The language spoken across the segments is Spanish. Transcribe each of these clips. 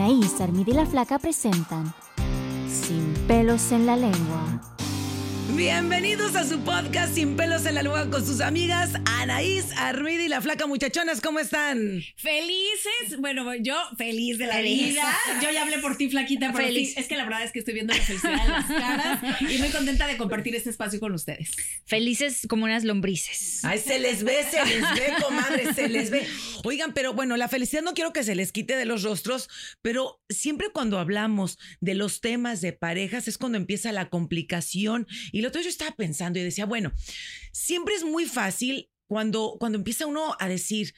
Anaís, Armida y la Flaca presentan Sin pelos en la lengua. Bienvenidos a su podcast Sin pelos en la lengua con sus amigas Anaís, Armida y la Flaca. Muchachonas, ¿cómo están? Felices, bueno, yo feliz de la Feliz. vida. Yo ya hablé por ti, flaquita, pero Feliz. sí, es que la verdad es que estoy viendo la felicidad en las caras y muy contenta de compartir este espacio con ustedes. Felices como unas lombrices. Ay, se les ve, se les ve, comadre, se les ve. Oigan, pero bueno, la felicidad no quiero que se les quite de los rostros, pero siempre cuando hablamos de los temas de parejas es cuando empieza la complicación. Y lo otro yo estaba pensando y decía, bueno, siempre es muy fácil cuando, cuando empieza uno a decir,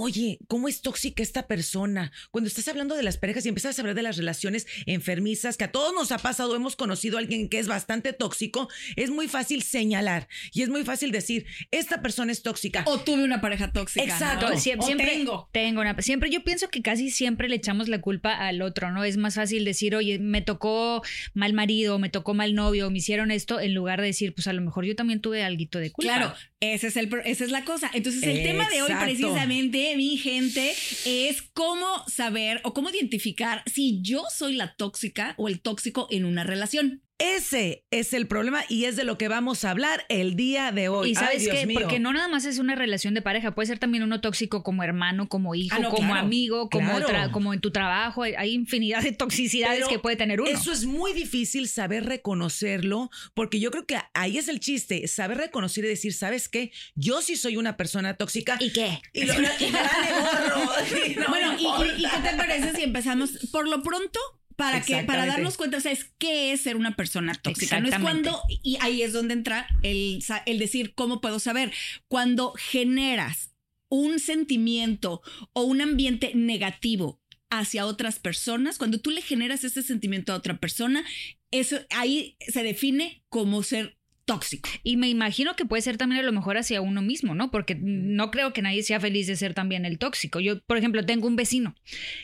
Oye, ¿cómo es tóxica esta persona? Cuando estás hablando de las parejas y empiezas a hablar de las relaciones enfermizas, que a todos nos ha pasado, hemos conocido a alguien que es bastante tóxico, es muy fácil señalar y es muy fácil decir, esta persona es tóxica. O tuve una pareja tóxica. Exacto. ¿no? Sie- O siempre tengo. tengo una siempre yo pienso que casi siempre le echamos la culpa al otro no es más fácil decir oye me tocó mal marido me tocó mal novio me hicieron esto en lugar de decir pues a lo mejor yo también tuve alguito de culpa Claro, ese es el, pro- esa es la cosa. Entonces, el tema de hoy Exacto. Mi gente, es cómo saber o cómo identificar si yo soy la tóxica o el tóxico en una relación. Ese es el problema y es de lo que vamos a hablar el día de hoy. y sabes qué porque no nada más es una relación de pareja puede ser también uno tóxico como hermano como hijo Ah, no, como claro, amigo como claro. tra- como en tu trabajo hay, infinidad de toxicidades Pero que puede tener uno Eso es muy difícil saber reconocerlo, porque yo creo que ahí es el chiste, saber reconocer y decir, ¿sabes qué? Yo sí soy una persona tóxica. y qué Y lo- y me vale gorro. Y no bueno, y, qué te parece si empezamos por lo pronto? Para que para darnos cuenta, o sea, es qué es ser una persona tóxica. No es cuando, y ahí es donde entra el, el decir cómo puedo saber. Cuando generas un sentimiento o un ambiente negativo hacia otras personas, cuando tú le generas ese sentimiento a otra persona, eso ahí se define como ser tóxico. Y me imagino que puede ser también a lo mejor hacia uno mismo, ¿no? Porque no creo que nadie sea feliz de ser también el tóxico. Yo, por ejemplo, tengo un vecino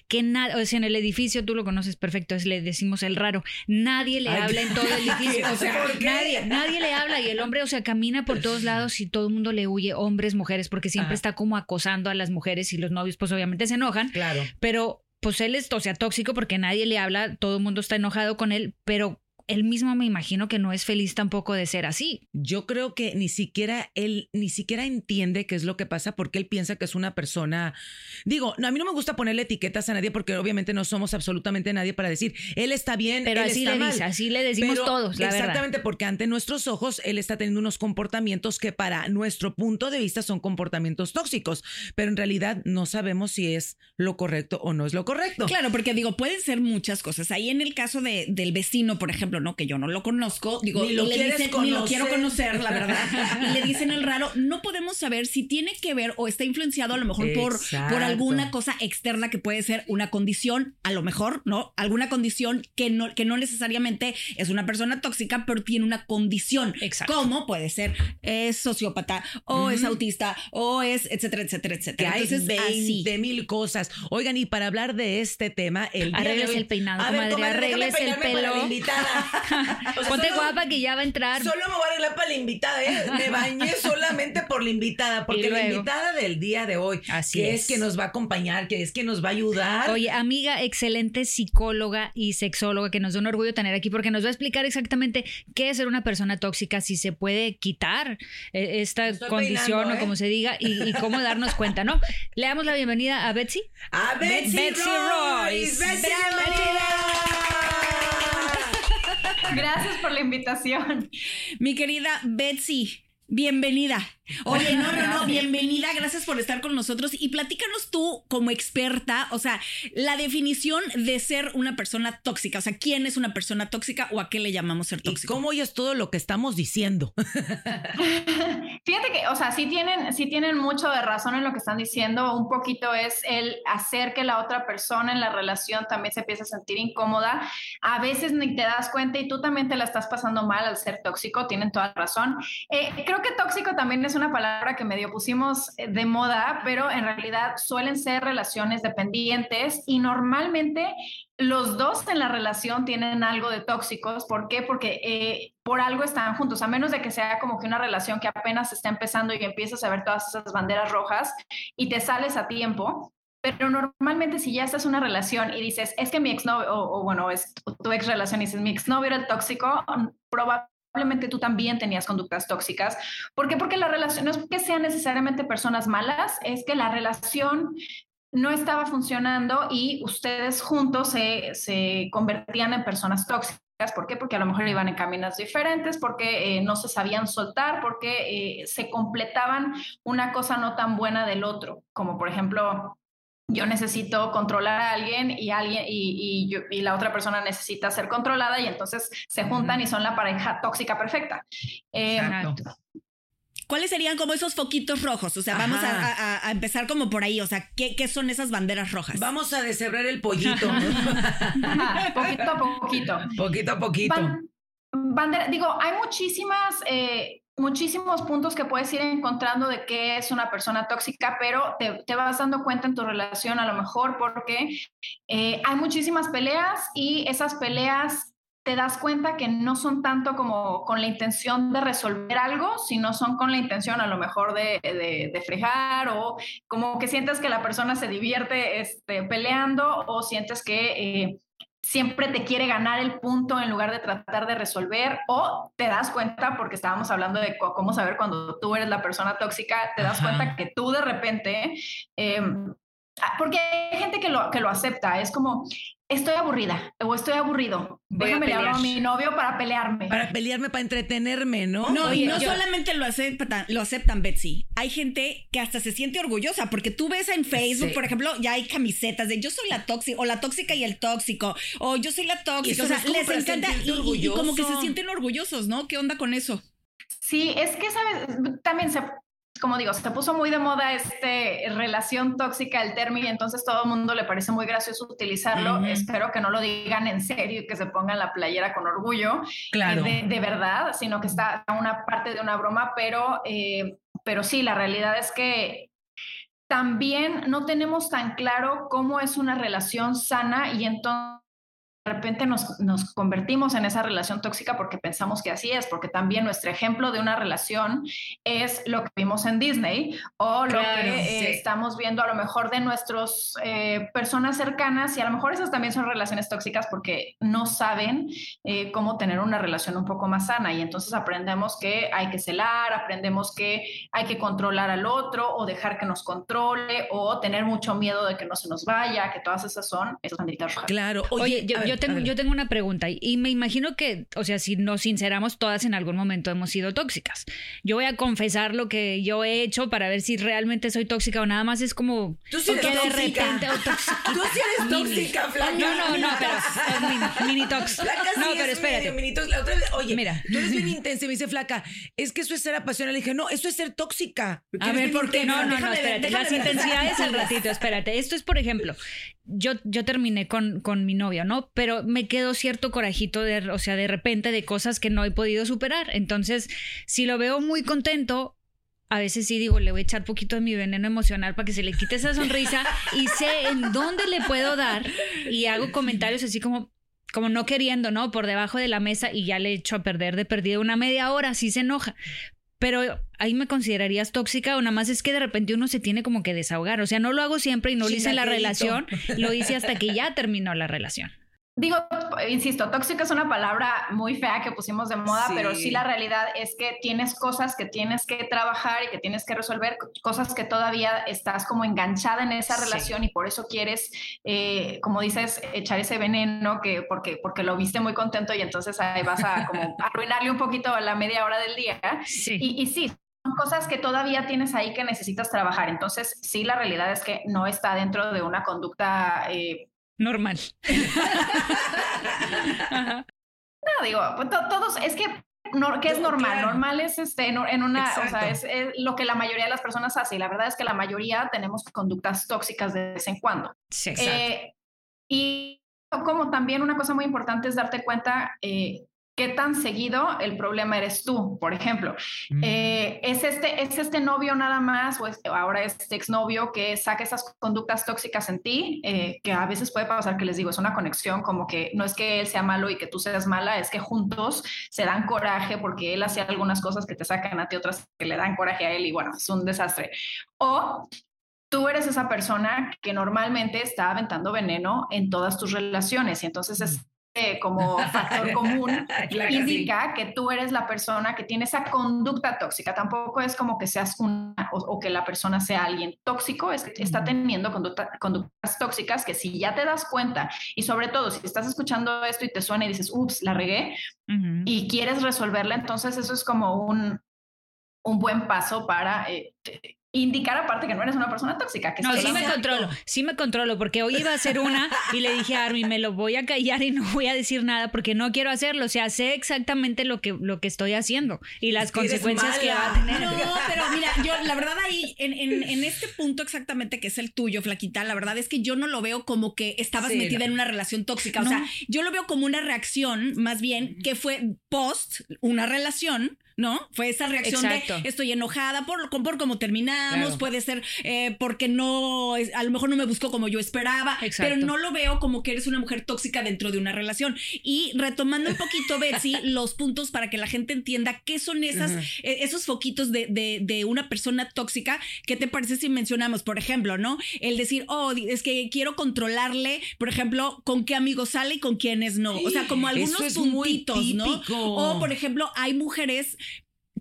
que nada, o sea, en el edificio, tú lo conoces perfecto, es, le decimos el raro, nadie le Ay, habla en todo el edificio, o sea, nadie, nadie le habla y el hombre, o sea, camina por todos lados y todo el mundo le huye, hombres, mujeres, porque siempre Ajá. está como acosando a las mujeres y los novios pues obviamente se enojan, Claro. pero pues él es, o sea, tóxico porque nadie le habla, todo el mundo está enojado con él, pero él mismo me imagino que no es feliz tampoco de ser así. Yo creo que ni siquiera él ni siquiera entiende qué es lo que pasa porque él piensa que es una persona. Digo, no, a mí no me gusta ponerle etiquetas a nadie porque obviamente no somos absolutamente nadie para decir él está bien, Pero él así está le mal. dice, así le decimos Pero todos, la verdad. exactamente, porque ante nuestros ojos él está teniendo unos comportamientos que para nuestro punto de vista son comportamientos tóxicos, pero en realidad no sabemos si es lo correcto o no es lo correcto. Claro, porque digo, pueden ser muchas cosas. Ahí en el caso de, del vecino, por ejemplo, ¿no? Que yo no lo conozco, digo, Ni lo le quieres dicen, ni lo quiero conocer. la verdad. y le dicen el raro, no podemos saber si tiene que ver o está influenciado a lo mejor por, por alguna cosa externa que puede ser una condición, a lo mejor, ¿no? Alguna condición que no, que no necesariamente es una persona tóxica, pero tiene una condición. Exacto. Como puede ser, es sociópata, o es autista, o es, etcétera, etcétera, que etcétera. hay Entonces, así. 20 mil cosas. Oigan, y para hablar de este tema, el día de Arregles hoy- el peinado, A ver, comadre, comadre, el peinarme para invitada. Ponte guapa que ya va a entrar. Solo me voy a arreglar para la invitada, ¿eh? Me bañé solamente por la invitada, porque la invitada del día de hoy, Así que es. que nos va a acompañar, que es que nos va a ayudar. Oye, amiga, excelente psicóloga y sexóloga que nos da un orgullo tener aquí, porque nos va a explicar exactamente qué es ser una persona tóxica, si se puede quitar eh, esta condición o ¿eh? como se diga, y, cómo darnos cuenta, ¿no? Le damos la bienvenida a Betsy. A Betsy, Betsy Royce. Betsy, Gracias por la invitación. Mi querida Betsy, bienvenida. Oye, no, no, no, bienvenida, gracias por estar con nosotros y platícanos tú como experta, o sea, la definición de ser una persona tóxica, o sea, ¿quién es una persona tóxica o a qué le llamamos ser tóxico? ¿Y ¿Cómo oyes todo lo que estamos diciendo? Fíjate que, o sea, sí tienen, sí tienen mucho de razón en lo que están diciendo, un poquito es el hacer que la otra persona en la relación también se empiece a sentir incómoda, a veces ni te das cuenta y tú también te la estás pasando mal al ser tóxico, tienen toda razón. Eh, creo que tóxico también es una palabra que medio pusimos eh, de moda, pero en realidad suelen ser relaciones dependientes y normalmente los dos en la relación tienen algo de tóxicos. ¿Por qué? Porque eh, por algo están juntos, a menos de que sea como que una relación que apenas está empezando y empiezas a ver todas esas banderas rojas y te sales a tiempo. Pero normalmente si ya estás en una relación y dices, es que mi exnovio, o, o bueno, es tu ex relación y dices, mi exnovio era el tóxico, probablemente probablemente tú también tenías conductas tóxicas. ¿Por qué? Porque la relación no es que sean necesariamente personas malas, es que la relación no estaba funcionando y ustedes juntos se, se convertían en personas tóxicas. ¿Por qué? Porque a lo mejor iban en caminos diferentes, porque eh, no se sabían soltar, porque eh, se completaban una cosa no tan buena del otro, como por ejemplo yo necesito controlar a alguien y alguien y, la otra persona necesita ser controlada y entonces se juntan y son la pareja tóxica perfecta. Eh, ¿Cuáles serían como esos foquitos rojos? O sea, vamos a, empezar como por ahí. O sea, ¿qué, ¿qué, son esas banderas rojas? Vamos a deshebrar el pollito. poquito a poquito. Poquito a poquito. bandera, digo, hay muchísimas eh, muchísimos puntos que puedes ir encontrando de qué es una persona tóxica, pero te, vas dando cuenta en tu relación a lo mejor porque eh, hay muchísimas peleas y esas peleas te das cuenta que no son tanto como con la intención de resolver algo, sino son con la intención a lo mejor de, de, frejar o como que sientes que la persona se divierte este, peleando o sientes que... Eh, siempre te quiere ganar el punto en lugar de tratar de resolver o te das cuenta, porque estábamos hablando de cómo saber cuando tú eres la persona tóxica, te das cuenta que tú de repente, em, ah, porque hay gente que lo, que lo acepta, es como, estoy aburrida o estoy aburrido. Déjame le a mi novio para pelearme. Para pelearme, para entretenerme, ¿no? No, y no solamente lo aceptan, lo aceptan, Betsy. Hay gente que hasta se siente orgullosa porque tú ves en Facebook, por ejemplo, ya hay camisetas de yo soy la tóxica o la tóxica y el tóxico o yo soy la tóxica. O sea, les encanta y, y, como que se sienten orgullosos, ¿no? ¿Qué onda con eso? Sí, es que, ¿sabes? También se como digo, se puso muy de moda este relación tóxica el término y entonces todo el mundo le parece muy gracioso utilizarlo. Espero que no lo digan en serio y que se pongan la playera con orgullo claro. de, verdad, sino que está una parte de una broma, pero, eh, pero sí, la realidad es que también no tenemos tan claro cómo es una relación sana y entonces repente nos, nos, convertimos en esa relación tóxica porque pensamos que así es, porque también nuestro ejemplo de una relación es lo que vimos en Disney o lo que eh, estamos viendo a lo mejor de nuestras eh, personas cercanas y a lo mejor esas también son relaciones tóxicas porque no saben eh, cómo tener una relación un poco más sana y entonces aprendemos que hay que celar, aprendemos que hay que controlar al otro o dejar que nos controle o tener mucho miedo de que no se nos vaya, que todas esas son esas banderitas rojas. Claro, oye, yo, yo tengo, yo tengo una pregunta y me imagino que, o sea, si nos sinceramos, todas en algún momento hemos sido tóxicas. Yo voy a confesar lo que yo he hecho para ver si realmente soy tóxica o nada más es como ¿Tú sí eres de repente Tú sí eres tóxica, Flaca. No, no, no, pero mini, mini tox. no, pero espérate. Mini tox. La otra vez, oye, mira, tú eres bien intensa y me dice Flaca, es que eso es ser apasionada. Le dije, no, eso es ser tóxica. A ver, ¿por qué? No, no, no, espérate. Las intensidades al ratito, espérate. Esto es, por ejemplo, yo, yo terminé con, con mi novio, ¿no? Pero me quedó cierto corajito de, o sea, de repente de cosas que no he podido superar. Entonces, si lo veo muy contento, a veces sí digo, le voy a echar poquito de mi veneno emocional para que se le quite esa sonrisa y sé en dónde le puedo dar y hago comentarios así como, como no queriendo, ¿no? Por debajo de la mesa y ya le echo a perder de perdido una media hora, así se enoja. Pero ahí me considerarías tóxica o nada más es que de repente uno se tiene como que desahogar. O sea, no lo hago siempre y no lo hice en la relación, lo hice hasta que ya terminó la relación. Digo, insisto, tóxica es una palabra muy fea que pusimos de moda, pero sí la realidad es que tienes cosas que tienes que trabajar y que tienes que resolver, cosas que todavía estás como enganchada en esa relación y por eso quieres, eh, como dices, echar ese veneno que porque, porque lo viste muy contento y entonces ahí vas a como arruinarle un poquito a la media hora del día. Y, y sí, son cosas que todavía tienes ahí que necesitas trabajar. Entonces, sí, la realidad es que no está dentro de una conducta eh, normal. No, digo, pues, todos, es que ¿qué es normal? Normal es este, en una, o sea, es, lo que la mayoría de las personas hace y la verdad es que la mayoría tenemos conductas tóxicas de vez en cuando. Sí, eh, y como también una cosa muy importante es darte cuenta eh, ¿Qué tan seguido el problema eres tú? Por ejemplo, mm. eh, ¿es, este, ¿es este novio nada más o ahora es este exnovio que saca esas conductas tóxicas en ti? Eh, que a veces puede pasar que les digo, es una conexión como que no es que él sea malo y que tú seas mala, es que juntos se dan coraje porque él hacía algunas cosas que te sacan a ti, otras que le dan coraje a él y bueno, es un desastre. O tú eres esa persona que normalmente está aventando veneno en todas tus relaciones y entonces es mm. Como factor común indica que tú eres la persona que tiene esa conducta tóxica. Tampoco es como que seas una o, que la persona sea alguien tóxico, es que está teniendo conductas tóxicas que si ya te das cuenta y sobre todo si estás escuchando esto y te suena y dices, ups, la regué y quieres resolverla, entonces eso es como un, un buen paso para eh, indicar aparte que no eres una persona tóxica. Que no, sí me controlo, sí me controlo, porque hoy iba a ser una y le dije a Armin, me lo voy a callar y no voy a decir nada porque no quiero hacerlo. O sea, sé exactamente lo que, lo que estoy haciendo y las consecuencias que va a tener. No, pero mira, yo la verdad ahí, en, en, este punto exactamente que es el tuyo, Flaquita, la verdad es que yo no lo veo como que estabas metida en una relación tóxica. O sea, yo lo veo como una reacción, más bien, que fue post una relación ¿no? Fue esa reacción de estoy enojada por, por cómo terminamos, puede ser eh, porque no, a lo mejor no me buscó como yo esperaba, pero no lo veo como que eres una mujer tóxica dentro de una relación. Y retomando un poquito, Betsy, los puntos para que la gente entienda qué son esas, e, esos foquitos de, de, de, una persona tóxica, ¿qué te parece si mencionamos, por ejemplo, ¿no? El decir, oh, es que quiero controlarle, por ejemplo, con qué amigos sale y con quiénes no. O sea, como algunos puntitos, ¿no? O, por ejemplo, hay mujeres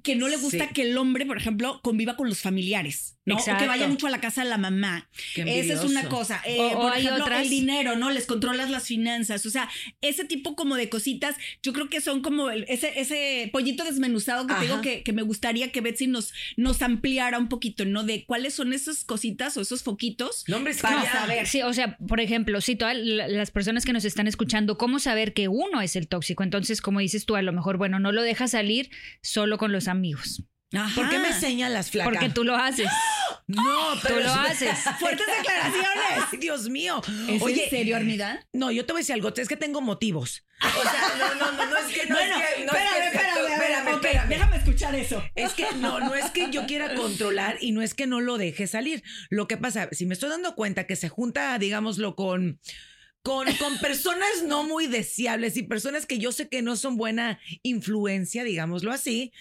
que no le gusta que el hombre, por ejemplo, conviva con los familiares. ¿no? O que vaya mucho a la casa de la mamá. Esa es una cosa. Eh, o, por ejemplo, el dinero, ¿no? Les controlas las finanzas. O sea, ese tipo como de cositas, yo creo que son como ese, ese pollito desmenuzado que digo que, que, me gustaría que Betsy nos, nos ampliara un poquito, ¿no? De cuáles son esas cositas o esos foquitos. Nombres para saber. Sí, o sea, por ejemplo, si todas las personas que nos están escuchando, ¿cómo saber que uno es el tóxico? Entonces, como dices tú, a lo mejor, bueno, no lo dejas salir solo con los amigos. ¿Por qué me señalas, flaca? Porque tú lo haces. No, pero tú lo haces. Fuertes declaraciones. Dios mío. ¿Es Oye, en serio, Armida? No, yo te voy a decir algo. Es que tengo motivos. O sea, no, no, no, no es que no bueno, es que, no espérame, es que, espérame, espérame, Déjame escuchar eso. Es que no, no es que yo quiera controlar y no es que no lo deje salir. Lo que pasa, si me estoy dando cuenta que se junta, digámoslo, con con, con, personas no muy deseables y personas que yo sé que no son buena influencia, digámoslo así,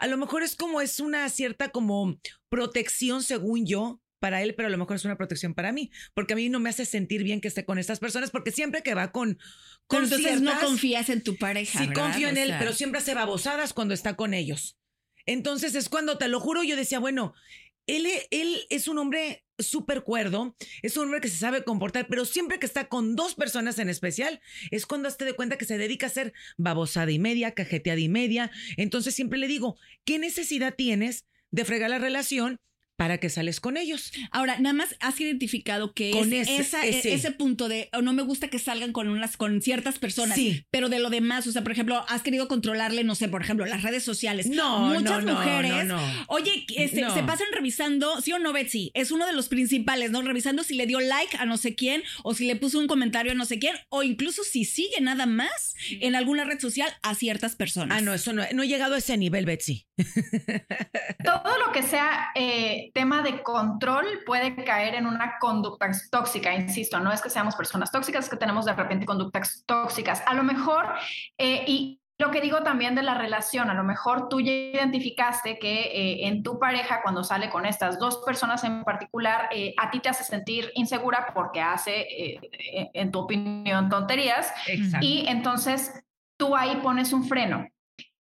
a lo mejor es como es una cierta como protección según yo para él, pero a lo mejor es una protección para mí, porque a mí no me hace sentir bien que esté con estas personas, porque siempre que va con... con entonces no confías en tu pareja. Sí, confío en él, pero siempre hace babosadas cuando está con ellos. Entonces es cuando, te lo juro, yo decía, bueno, él, él es un hombre súper cuerdo, es un hombre que se sabe comportar, pero siempre que está con dos personas en especial, es cuando te de cuenta que se dedica a ser babosada y media, cajeteada y media. Entonces siempre le digo, ¿qué necesidad tienes de fregar la relación para que sales con ellos. Ahora, nada más has identificado que es ese, ese. punto de oh, no me gusta que salgan con unas con ciertas personas, sí. pero de lo demás, o sea, por ejemplo, has querido controlarle, no sé, por ejemplo, las redes sociales. No, muchas no, mujeres. No, oye, este, se pasan revisando, sí o no, Betsy, es uno de los principales, ¿no? Revisando si le dio like a no sé quién o si le puso un comentario a no sé quién o incluso si sigue nada más en alguna red social a ciertas personas. Ah, no, eso no, no he llegado a ese nivel, Betsy. Todo lo que sea eh, tema de control puede caer en una conducta tóxica, insisto, no es que seamos personas tóxicas, es que tenemos de repente conductas tóxicas. A lo mejor, eh, y lo que digo también de la relación, a lo mejor tú ya identificaste que eh, en tu pareja, cuando sale con estas dos personas en particular, eh, a ti te hace sentir insegura porque hace, en tu opinión, tonterías. Y entonces tú ahí pones un freno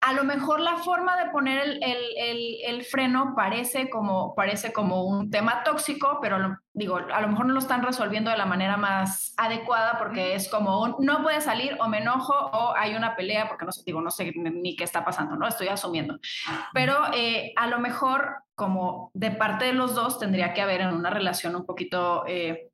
a lo mejor la forma de poner el, freno parece como, parece como un tema tóxico, pero digo, a lo mejor no lo están resolviendo de la manera más adecuada porque es como no puede salir o me enojo o hay una pelea porque no sé, digo, no sé ni qué está pasando, ¿no? Estoy asumiendo. Pero eh, a lo mejor como de parte de los dos tendría que haber en una relación un poquito... Eh,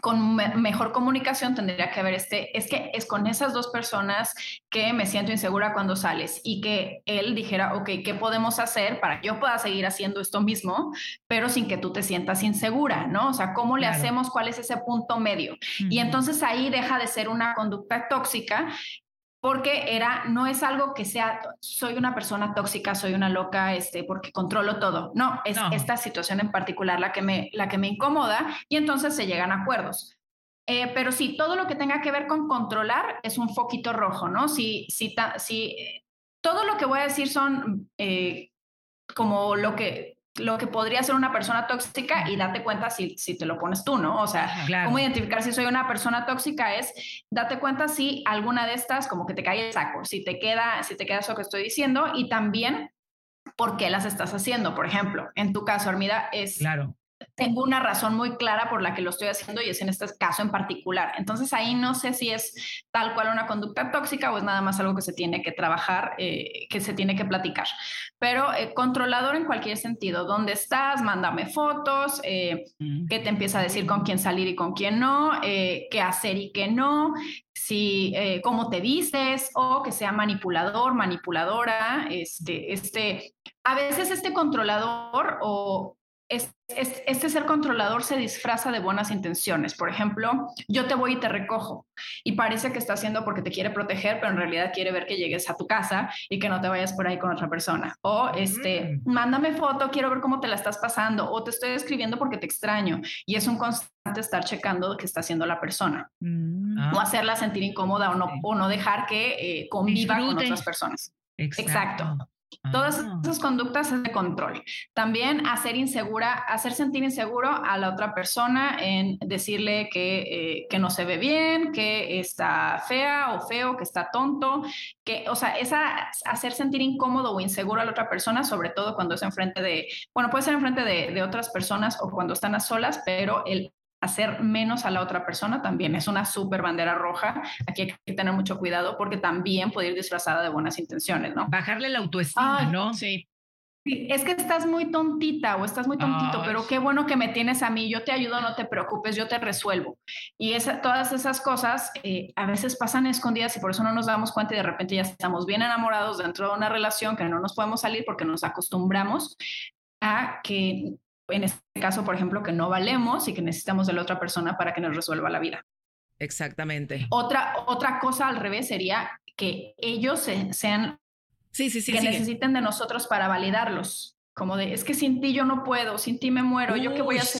con mejor comunicación tendría que haber este, es que es con esas dos personas que me siento insegura cuando sales y que él dijera, ok, ¿qué podemos hacer para que yo pueda seguir haciendo esto mismo, pero sin que tú te sientas insegura, ¿no? O sea, ¿cómo le hacemos? ¿Cuál es ese punto medio? Y entonces ahí deja de ser una conducta tóxica porque era, no es algo que sea, soy una persona tóxica, soy una loca, este, porque controlo todo. No, es esta situación en particular la que, me, la que me incomoda y entonces se llegan a acuerdos. Eh, pero sí, todo lo que tenga que ver con controlar es un foquito rojo, ¿no? Si, si, si todo lo que voy a decir son eh, como lo que lo que podría ser una persona tóxica y date cuenta si, si te lo pones tú, ¿no? O sea, cómo identificar si soy una persona tóxica es date cuenta si alguna de estas como que te cae el saco, si te queda, si te queda eso que estoy diciendo y también por qué las estás haciendo. Por ejemplo, en tu caso, Armida, es claro tengo una razón muy clara por la que lo estoy haciendo y es en este caso en particular. Entonces ahí no sé si es tal cual una conducta tóxica o es nada más algo que se tiene que trabajar, eh, que se tiene que platicar. Pero eh, controlador en cualquier sentido, ¿dónde estás? Mándame fotos, eh, qué te empieza a decir con quién salir y con quién no, qué hacer y qué no, si cómo te dices o que sea manipulador, manipuladora, este, este, a veces este controlador o este ser controlador se disfraza de buenas intenciones. Por ejemplo, yo te voy y te recojo y parece que está haciendo porque te quiere proteger, pero en realidad quiere ver que llegues a tu casa y que no te vayas por ahí con otra persona. O este, mm. mándame foto, quiero ver cómo te la estás pasando. O te estoy escribiendo porque te extraño. Y es un constante estar checando que está haciendo la persona. Mm. O hacerla sentir incómoda o no, o no dejar que eh, conviva con otras personas. Exacto. Todas ah. esas conductas es de control. También hacer insegura, hacer sentir inseguro a la otra persona en decirle que, eh, que no se ve bien, que está fea o feo, que está tonto, que, o sea, esa hacer sentir incómodo o inseguro a la otra persona, sobre todo cuando es enfrente de, bueno, puede ser enfrente de, de otras personas o cuando están a solas, pero el hacer menos a la otra persona también es una súper bandera roja. Aquí hay que tener mucho cuidado porque también puede ir disfrazada de buenas intenciones, ¿no? Bajarle la autoestima, ¿no? Sí. Es que estás muy tontita o estás muy tontito, pero qué bueno que me tienes a mí, yo te ayudo, no te preocupes, yo te resuelvo. Y todas esas cosas eh, a veces pasan escondidas y por eso no nos damos cuenta y de repente ya estamos bien enamorados dentro de una relación que no nos podemos salir porque nos acostumbramos a que en este caso, por ejemplo, que no valemos y que necesitamos de la otra persona para que nos resuelva la vida. Exactamente. Otra, otra cosa al revés sería que ellos sean, sí, sí, sí, que necesiten de nosotros para validarlos. Como de, es que sin ti yo no puedo, sin ti me muero, ¿yo qué voy a hacer?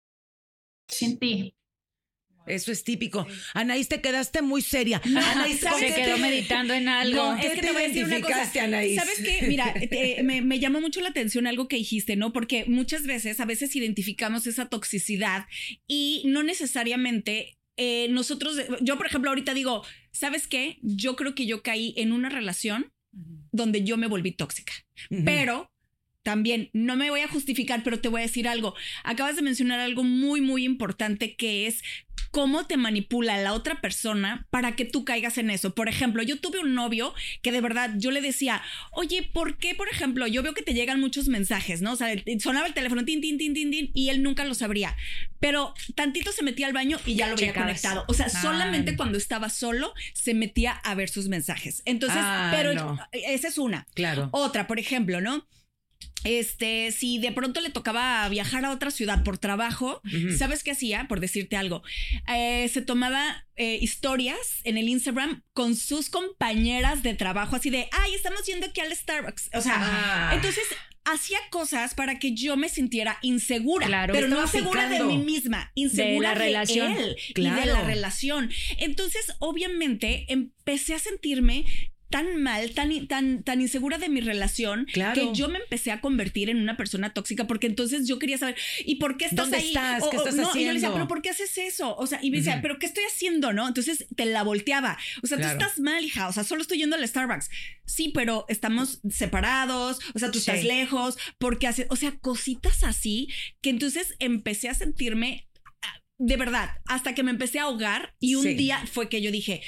Sin ti. Eso es típico. Anaís, te quedaste muy seria. Anaís, Se quedó meditando en algo. No, es que te voy a decir una cosa. Anaís? ¿Sabes qué? Mira, te- me, me llamó mucho la atención algo que dijiste, ¿no? Porque muchas veces, a veces identificamos esa toxicidad y no necesariamente eh, nosotros, yo por ejemplo ahorita digo, ¿sabes qué? Yo creo que yo caí en una relación donde yo me volví tóxica, pero también no me voy a justificar, pero te voy a decir algo. Acabas de mencionar algo muy, muy importante que es cómo te manipula la otra persona para que tú caigas en eso. Por ejemplo, yo tuve un novio que de verdad yo le decía, oye, ¿por qué, por ejemplo, yo veo que te llegan muchos mensajes, ¿no? O sea, sonaba el teléfono, tin, tin, tin, tin, tin, y él nunca los abría. Pero tantito se metía al baño y ya lo Checabas. conectado. O sea, Ay. solamente cuando estaba solo se metía a ver sus mensajes. Entonces, Ah, pero no. esa es una. Claro. Otra, por ejemplo, ¿no? Este, si de pronto le tocaba viajar a otra ciudad por trabajo. ¿sabes qué hacía? Por decirte algo, Eh, se tomaba eh, historias en el Instagram con sus compañeras de trabajo, así de, ay, estamos yendo aquí al Starbucks. O sea, Ah. entonces hacía cosas para que yo me sintiera insegura, Claro. pero no insegura de mí misma, insegura la de, relación. él y de la relación. Entonces, obviamente, empecé a sentirme tan mal, tan, tan, tan insegura de mi relación, Claro. que yo me empecé a convertir en una persona tóxica, porque entonces yo quería saber, ¿y por qué estás ¿Dónde ahí? estás? ¿Qué O- o- estás no, Y yo le decía? ¿pero por qué haces eso? O sea, y me decía. ¿pero qué estoy haciendo? ¿No? Entonces te la volteaba. O sea, Claro. tú estás mal, hija. O sea, solo estoy yendo al Starbucks. Sí, pero estamos separados. O sea, tú Sí. estás lejos. Porque hace, o sea, cositas así que entonces empecé a sentirme de verdad, hasta que me empecé a ahogar y un Sí. día fue que yo dije,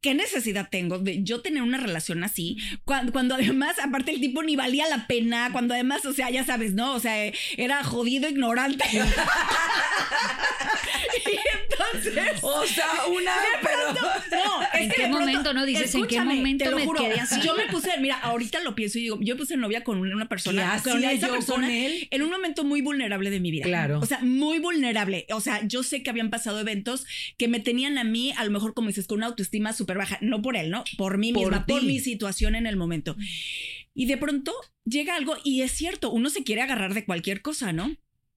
¿qué necesidad tengo de yo tener una relación así? Cuando, cuando además, aparte el tipo ni valía la pena, cuando además, o sea, ya sabes, ¿no? O sea, era jodido, ignorante. entonces... O sea, una, pero. No, es ¿En que qué pronto- momento, no? Dices, ¿en qué escúchame, momento te lo me juro, quedé así? Yo me puse, mira, ahorita lo pienso y digo, yo puse novia con una persona, ¿Qué con esa yo persona con él? en un momento muy vulnerable de mi vida. Claro. O sea, muy vulnerable. O sea, yo sé que habían pasado eventos que me tenían a mí, a lo mejor como dices, con una autoestima súper baja, no por él, ¿no? Por mí Por misma, por mi situación en el momento. Y de pronto llega algo y es cierto, uno se quiere agarrar de cualquier cosa, ¿no?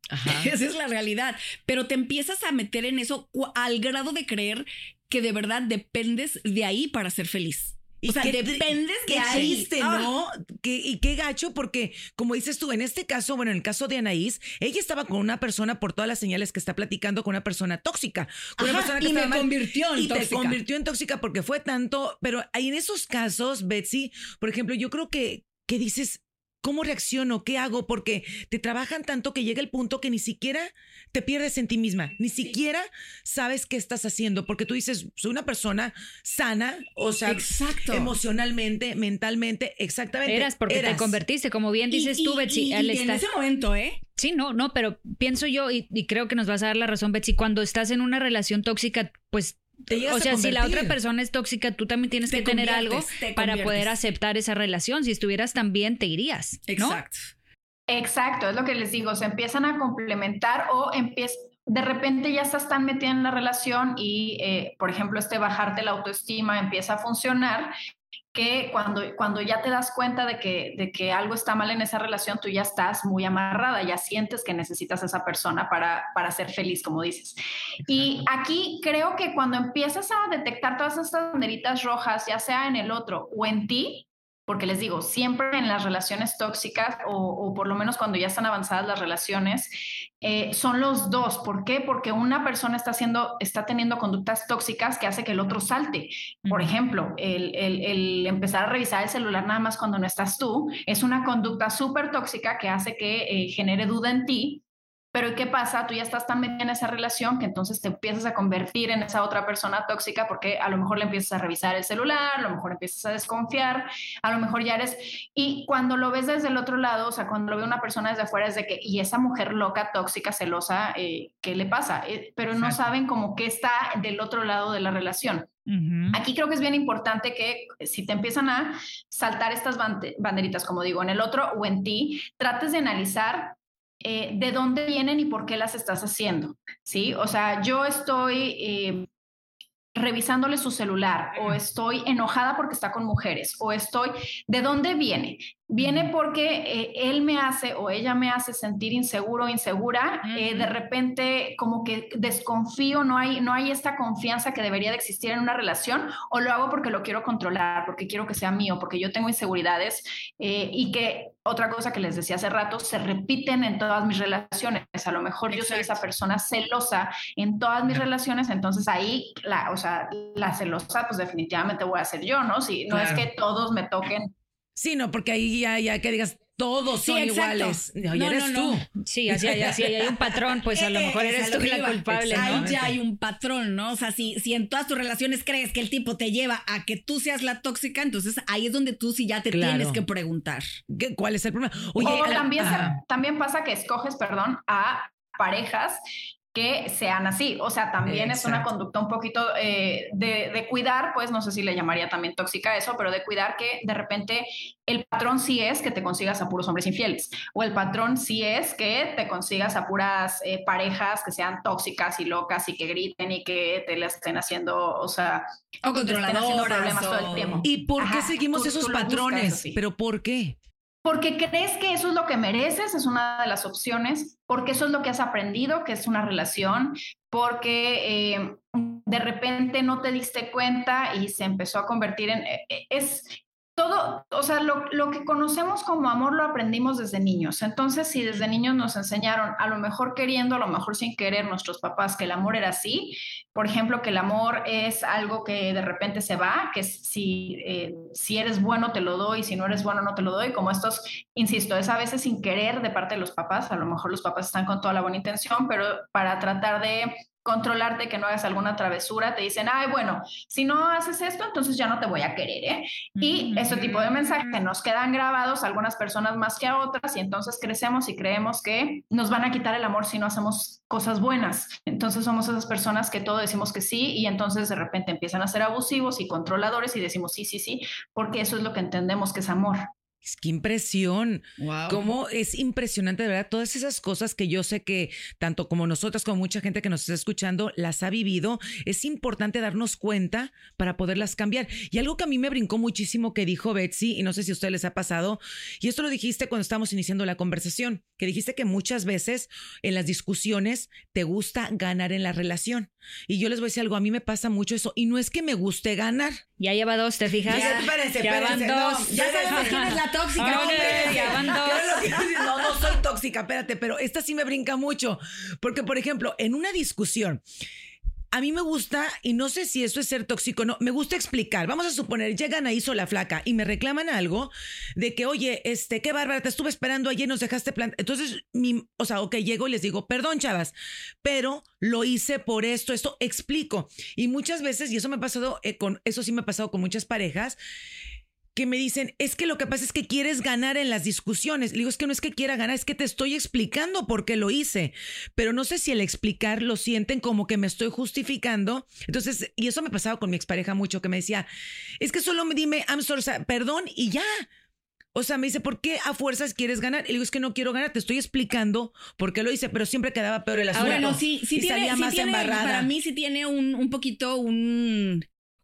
Ajá. Esa es la realidad. Pero te empiezas a meter en eso al grado de creer que de verdad dependes de ahí para ser feliz. Y o sea, dependes de ahí. triste, Ah. ¿no? Y qué gacho, porque como dices tú, en este caso, bueno, en el caso de Anaís, ella estaba con una persona por todas las señales que está platicando con una persona tóxica. Con una persona que y me mal. convirtió en y te tóxica. convirtió en tóxica porque fue tanto. Pero ahí en esos casos, Betsy, por ejemplo, yo creo que, que dices. ¿Cómo reacciono? ¿Qué hago? Porque te trabajan tanto que llega el punto que ni siquiera te pierdes en ti misma, ni siquiera sabes qué estás haciendo, porque tú dices, soy una persona sana, o sea, Exacto. emocionalmente, mentalmente, exactamente. Eras porque te convertiste, como bien dices y- tú, Betsy, y- al en ese momento, ¿eh? Sí, no, no, pero pienso yo y, y creo que nos vas a dar la razón, Betsy, cuando estás en una relación tóxica, pues, Te llegas o a sea, si la otra persona es tóxica, tú también tienes Te que tener algo te para poder aceptar esa relación. Si estuvieras tan bien, te irías, ¿no? Exacto. Exacto, es lo que les digo, se empiezan a complementar o empiezan, de repente ya estás tan metida en la relación y, eh, por ejemplo, este bajarte la autoestima empieza a funcionar que cuando, cuando ya te das cuenta de que, de que algo está mal en esa relación, tú ya estás muy amarrada, ya sientes que necesitas a esa persona para, para ser feliz, como dices. Y aquí creo que cuando empiezas a detectar todas estas banderitas rojas, ya sea en el otro o en ti, porque les digo, siempre en las relaciones tóxicas o, o por lo menos cuando ya están avanzadas las relaciones, eh, son los dos. ¿Por qué? Porque una persona está, haciendo, está teniendo conductas tóxicas que hace que el otro salte. Por ejemplo, el, el- el empezar a revisar el celular nada más cuando no estás tú es una conducta súper tóxica que hace que eh, genere duda en ti. Pero ¿qué pasa? Tú ya estás tan metida en esa relación que entonces te empiezas a convertir en esa otra persona tóxica porque a lo mejor le empiezas a revisar el celular, a lo mejor empiezas a desconfiar, a lo mejor ya eres... Y cuando lo ves desde el otro lado, o sea, cuando lo ve una persona desde afuera es de que, y esa mujer loca, tóxica, celosa, eh, ¿qué le pasa? Eh, pero no saben como qué está del otro lado de la relación. Aquí creo que es bien importante que eh, si te empiezan a saltar estas bande- banderitas, como digo, en el otro o en ti, trates de analizar eh, de dónde vienen y por qué las estás haciendo, ¿sí? O sea, yo estoy, eh, revisándole su celular o estoy enojada porque está con mujeres o estoy, ¿de dónde viene? Viene porque eh, él me hace o ella me hace sentir inseguro, insegura, eh, de repente como que desconfío, no hay, no hay esta confianza que debería de existir en una relación o lo hago porque lo quiero controlar, porque quiero que sea mío, porque yo tengo inseguridades eh, y que otra cosa que les decía hace rato, se repiten en todas mis relaciones. A lo mejor yo soy esa persona celosa en todas mis relaciones, entonces ahí, la, o sea, la celosa, pues definitivamente voy a ser yo, ¿no? Si no es que todos me toquen Sí, no, porque ahí ya, ya que digas, todos son iguales. No, eres tú. Sí, así, así, hay un patrón, pues a lo mejor eres tú la culpable. Ahí ya hay un patrón, ¿no? O sea, si, si en todas tus relaciones crees que el tipo te lleva a que tú seas la tóxica, entonces ahí es donde tú sí ya te tienes que preguntar. ¿Cuál es el problema? Oye, también, también pasa que escoges, perdón, a parejas que sean así. O sea, también es una conducta un poquito eh, de, cuidar, pues no sé si le llamaría también tóxica eso, pero de cuidar que de repente el patrón sí es que te consigas a puros hombres infieles, o el patrón sí es que te consigas a puras eh, parejas que sean tóxicas y locas y que griten y que te le estén haciendo, o sea, o controladoras problemas todo el tiempo. ¿Y por qué seguimos esos patrones? ¿Pero por qué? Porque crees que eso es lo que mereces, es una de las opciones, porque eso es lo que has aprendido, que es una relación, porque eh, de repente no te diste cuenta y se empezó a convertir en... Eh, es, todo, o sea, lo, lo, que conocemos como amor lo aprendimos desde niños. Entonces, si desde niños nos enseñaron, a lo mejor queriendo, a lo mejor sin querer, nuestros papás, que el amor era así, por ejemplo, que el amor es algo que de repente se va, que si, eh, si eres bueno te lo doy, si no eres bueno no te lo doy, como estos, insisto, es a veces sin querer de parte de los papás, a lo mejor los papás están con toda la buena intención, pero para tratar de controlarte que no hagas alguna travesura, te dicen, ay, bueno, si no haces esto, entonces ya no te voy a querer, ¿eh? Y ese tipo de mensajes nos quedan grabados, algunas personas más que a otras, y entonces crecemos y creemos que nos van a quitar el amor si no hacemos cosas buenas. Entonces somos esas personas que todo decimos que sí y entonces de repente empiezan a ser abusivos y controladores y decimos sí, sí, sí, porque eso es lo que entendemos que es amor. Qué impresión. Wow. Cómo es impresionante, de verdad, todas esas cosas que yo sé que tanto como nosotras, como mucha gente que nos está escuchando, las ha vivido. Es importante darnos cuenta para poderlas cambiar. Y algo que a mí me brincó muchísimo que dijo Betsy, y no sé si a ustedes les ha pasado, y esto lo dijiste cuando estábamos iniciando la conversación, que dijiste que muchas veces en las discusiones te gusta ganar en la relación. Y yo les voy a decir algo, a mí me pasa mucho eso, y no es que me guste ganar. Ya lleva dos, ¿te fijas? Ya, espérense, ya van dos. ya sabemos quién es la tóxica. No, no soy tóxica, espérate, pero esta sí me brinca mucho. Porque, por ejemplo, en una discusión, a mí me gusta, y no sé si eso es ser tóxico, no, me gusta explicar. Vamos a suponer, llegan ahí sola flaca y me reclaman algo de que, oye, este, qué bárbara, te estuve esperando ayer, nos dejaste plantar. Entonces, mi, o sea, ok, llego y les digo, perdón, chavas, pero lo hice por esto, esto explico. Y muchas veces, y eso me ha pasado, eh, con, eso sí me ha pasado con muchas parejas, que me dicen, es que lo que pasa es que quieres ganar en las discusiones. Le digo, es que no es que quiera ganar, es que te estoy explicando por qué lo hice. Pero no sé si el explicar lo sienten como que me estoy justificando. Entonces, y eso me pasaba con mi expareja mucho, que me decía, es que solo me dime, I'm sorry, perdón y ya. O sea, me dice, ¿por qué a fuerzas quieres ganar? Y le digo, es que no quiero ganar, te estoy explicando por qué lo hice, pero siempre quedaba peor el asunto. Ahora, no, sí, sí tiene, más Para mí sí tiene un, un poquito un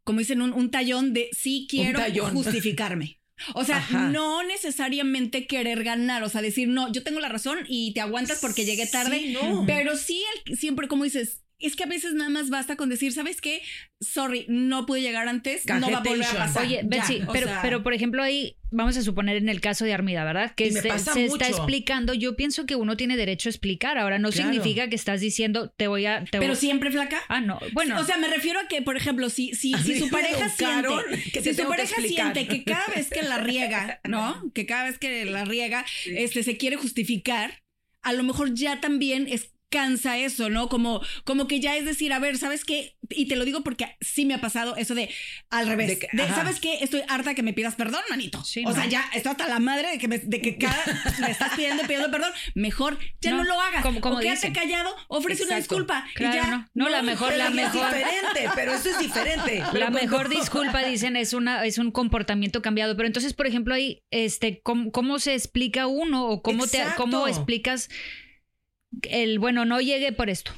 como dicen, un, tallón de sí quiero justificarme. O sea, no necesariamente querer ganar, o sea, decir, no, yo tengo la razón y te aguantas porque llegué tarde, pero sí, siempre como dices, es que a veces nada más basta con decir, ¿sabes qué? Sorry, no pude llegar antes, no va a volver a pasar. Oye, Betsy, pero, pero por ejemplo ahí vamos a suponer en el caso de Armida, ¿verdad? Que se, está explicando. Yo pienso que uno tiene derecho a explicar. Ahora, no significa que estás diciendo, te voy a. Pero siempre flaca. Ah, no. Bueno. O sea, me refiero a que, por ejemplo, si, si, si su pareja siente. Que si su pareja siente que cada vez que la riega, ¿no? Que cada vez que la riega, este se quiere justificar, a lo mejor ya también es cansa eso, ¿no? Como, como que ya es decir, a ver, ¿sabes qué? Y te lo digo porque sí me ha pasado eso de al revés. ¿Sabes qué? Estoy harta que me pidas perdón, manito. o sea, ya estoy hasta la madre de que, me, de que cada me estás pidiendo, pidiendo perdón. Mejor ya no, lo hagas. Como, como o quédate callado, ofrece una disculpa. y ya. No, la mejor, la mejor. Es diferente, pero eso es diferente. La mejor disculpa, dicen, es una, es un comportamiento cambiado. Pero entonces, por ejemplo, ahí, este, ¿cómo, cómo se explica uno? o cómo te, cómo explicas el, bueno, no llegué por esto.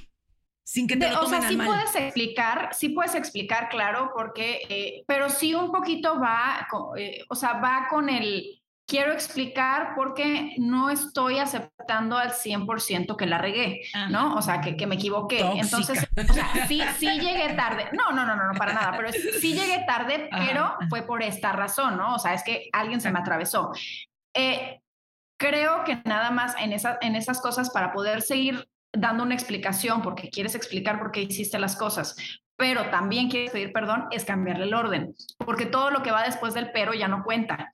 Sin que te lo o tomen sea, a sí mal. puedes explicar, sí puedes explicar, claro, porque, eh, pero sí un poquito va, eh, o sea, va con el, quiero explicar porque no estoy aceptando al 100% que la regué, ¿no? O sea, que, que me equivoqué. Tóxica. Entonces, o sea, sí, sí llegué tarde. No, no, no, no, no, para nada, pero sí llegué tarde, pero ajá. fue por esta razón, ¿no? O sea, es que alguien se me atravesó. Eh, creo que nada más en, esa, en esas cosas para poder seguir dando una explicación, porque quieres explicar por qué hiciste las cosas, pero también quieres pedir perdón, es cambiarle el orden, porque todo lo que va después del pero ya no cuenta.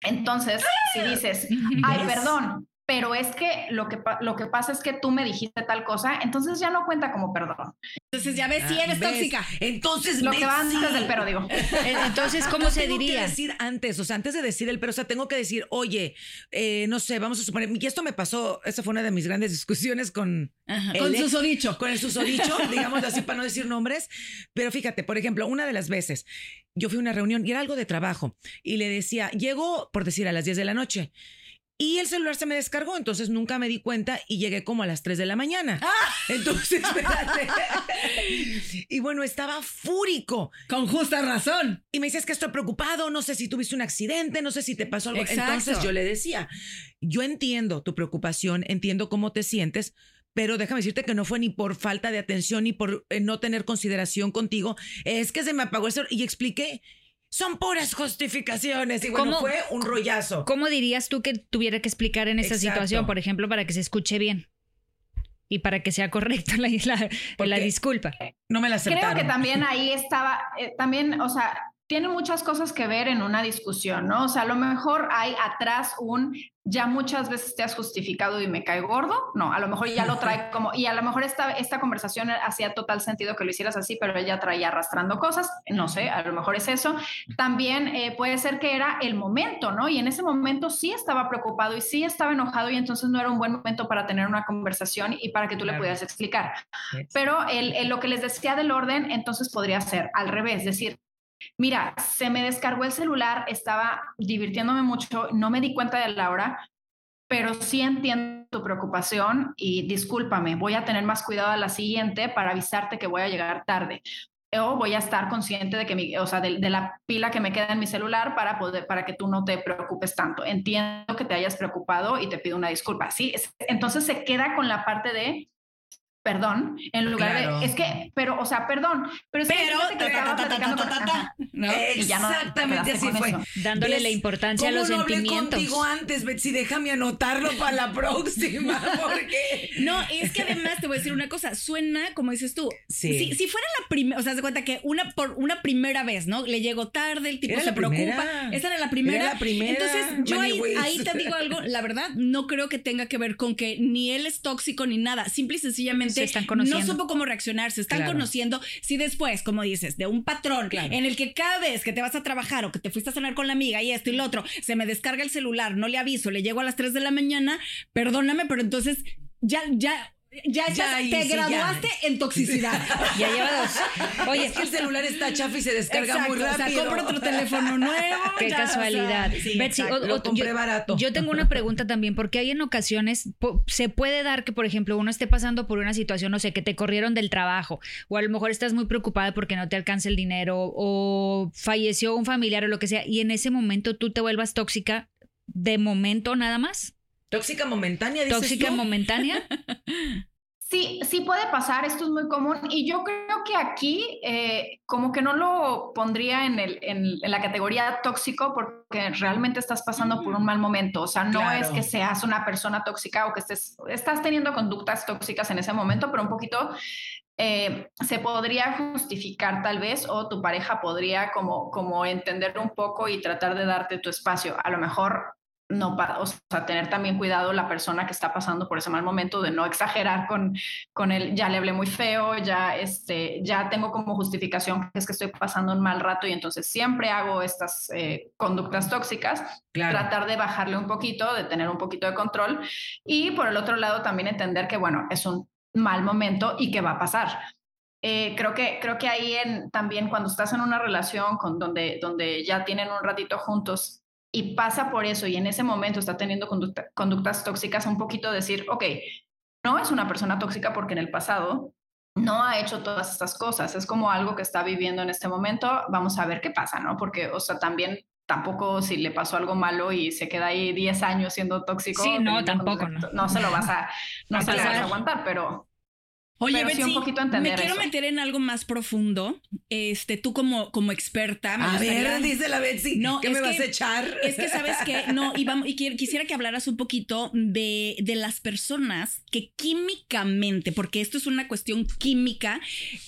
Entonces, si dices, ay, perdón, pero es que lo que, pa- lo que pasa es que tú me dijiste tal cosa, entonces ya no cuenta como perdón. Entonces ya ves si Ah, eres ¿ves? tóxica. Entonces, Lo ¿ves? que va antes Sí. del pero, digo. Entonces, ¿cómo No se tengo diría? que decir antes, o sea, antes de decir el pero, o sea, tengo que decir, oye, eh, no sé, vamos a suponer, y esto me pasó, esa fue una de mis grandes discusiones con Ajá, el Con susodicho. con el susodicho, digamos así para no decir nombres, pero fíjate, por ejemplo, una de las veces yo fui a una reunión y era algo de trabajo y le decía, llego, por decir, a las 10 de la noche. Y el celular se me descargó, entonces nunca me di cuenta y llegué como a las 3 de la mañana. Entonces, espérate. y bueno, estaba fúrico. Con justa razón. Y me dices que estoy preocupado, no sé si tuviste un accidente, no sé si te pasó algo. Exacto. Entonces yo le decía, yo entiendo tu preocupación, entiendo cómo te sientes, pero déjame decirte que no fue ni por falta de atención ni por eh, no tener consideración contigo, es que se me apagó el celular y expliqué. Son puras justificaciones. Y bueno, ¿Cómo- fue un rollazo. ¿Cómo dirías tú que tuviera que explicar en esa Exacto. situación, por ejemplo, para que se escuche bien? Y para que sea correcta la, la, la disculpa. No me la aceptaron. Creo que también ahí estaba, eh, también, o sea, tiene muchas cosas que ver en una discusión, ¿no? O sea, a lo mejor hay atrás un, ya muchas veces te has justificado y me cae gordo, no, a lo mejor ya lo trae como, y a lo mejor esta, esta conversación hacía total sentido que lo hicieras así, pero ella traía arrastrando cosas, no sé, a lo mejor es eso. También eh, puede ser que era el momento, ¿no? Y en ese momento sí estaba preocupado y sí estaba enojado y entonces no era un buen momento para tener una conversación y para que tú le pudieras explicar. Pero el, el- lo que les decía del orden, entonces podría ser al revés, decir, mira, se me descargó el celular, estaba divirtiéndome mucho, no me di cuenta de la hora, pero sí entiendo tu preocupación y discúlpame, voy a tener más cuidado a la siguiente para avisarte que voy a llegar tarde. O voy a estar consciente de que mi, o sea, de, la pila que me queda en mi celular para poder, para que tú no te preocupes tanto. Entiendo que te hayas preocupado y te pido una disculpa. Sí, es- entonces se queda con la parte de perdón, en lugar Claro. de, es que, pero, o sea, perdón, pero es que Pero, que ta, ta, estaba ta, ta, platicando ta, con- ta, ta, Ajá. ¿no? Exactamente así fue. eso. Dándole ¿Ves? la importancia a ¿Cómo los no hablé sentimientos. contigo antes, Betsy? Déjame anotarlo para la próxima, porque... No, es que además te voy a decir una cosa, suena como dices tú. Sí. Si, si fuera la primera, o sea, se cuenta que una por una primera vez, ¿no? Le llegó tarde, el tipo Era se preocupa. primera. Esa era la primera. Era la primera, Entonces, yo ahí, ahí te digo algo, la verdad, no creo que tenga que ver con que ni él es tóxico ni nada. Simple y sencillamente Se están no conociendo. supo cómo reaccionar, se están Claro. conociendo. Si después, como dices, de un patrón Claro. en el que cada vez que te vas a trabajar o que te fuiste a cenar con la amiga y esto y lo otro, se me descarga el celular, no le aviso, le llego a las 3 de la mañana, perdóname, pero entonces ya, ya. Ya, Ya, estás- ahí te ya. graduaste en toxicidad. Ya lleva dos. Oye, es que el celular está chafa y se descarga Exacto, muy rápido. O sea, compra otro teléfono nuevo. Qué ya, o sea, casualidad. sí, Betsy, exacto. o- Lo compré yo, barato. yo tengo una pregunta también, porque hay en ocasiones, po- se puede dar que, por ejemplo, uno esté pasando por una situación, no sé, que te corrieron del trabajo, o a lo mejor estás muy preocupada porque no te alcanza el dinero, o falleció un familiar o lo que sea, y en ese momento tú te vuelvas tóxica de momento nada más, Tóxica momentánea, dices tóxica tú? momentánea. Sí, sí puede pasar, esto es muy común y yo creo que aquí eh, como que no lo pondría en, el, en, en la categoría tóxico porque realmente estás pasando por un mal momento, o sea, no Claro. es que seas una persona tóxica o que estés, estás teniendo conductas tóxicas en ese momento, pero un poquito eh, se podría justificar tal vez o tu pareja podría como, como entender un poco y tratar de darte tu espacio. A lo mejor no, o sea, tener también cuidado la persona que está pasando por ese mal momento de no exagerar con, con él, ya le hablé muy feo, ya, este, ya tengo como justificación que es que estoy pasando un mal rato y entonces siempre hago estas eh, conductas tóxicas, Claro. tratar de bajarle un poquito, de tener un poquito de control y por el otro lado también entender que, bueno, es un mal momento y que va a pasar. Eh, creo, que, creo que ahí en, también cuando estás en una relación con donde, donde ya tienen un ratito juntos y pasa por eso y en ese momento está teniendo conducta- conductas tóxicas, un poquito decir, ok, no es una persona tóxica porque en el pasado no ha hecho todas estas cosas. Es como algo que está viviendo en este momento. Vamos a ver qué pasa, ¿no? Porque, o sea, también tampoco si le pasó algo malo y se queda ahí 10 años siendo tóxico. Sí, no, tampoco, no. No se lo vas a, no se lo vas a aguantar, pero Oye, Pero sí Betsy, un poquito entender me quiero eso. meter en algo más profundo. Este, tú como, como experta. me A gustaría- ver, dice la Betsy. No, ¿Qué me que- vas a echar? Es que sabes que no, y, vamos- y quiero- quisiera que hablaras un poquito de, de las personas que químicamente, porque esto es una cuestión química,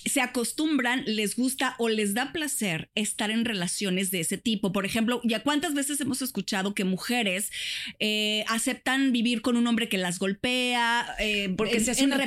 se acostumbran, les gusta o les da placer estar en relaciones de ese tipo. Por ejemplo, ¿ya cuántas veces hemos escuchado que mujeres eh, aceptan vivir con un hombre que las golpea? eh, Porque se hace una repe-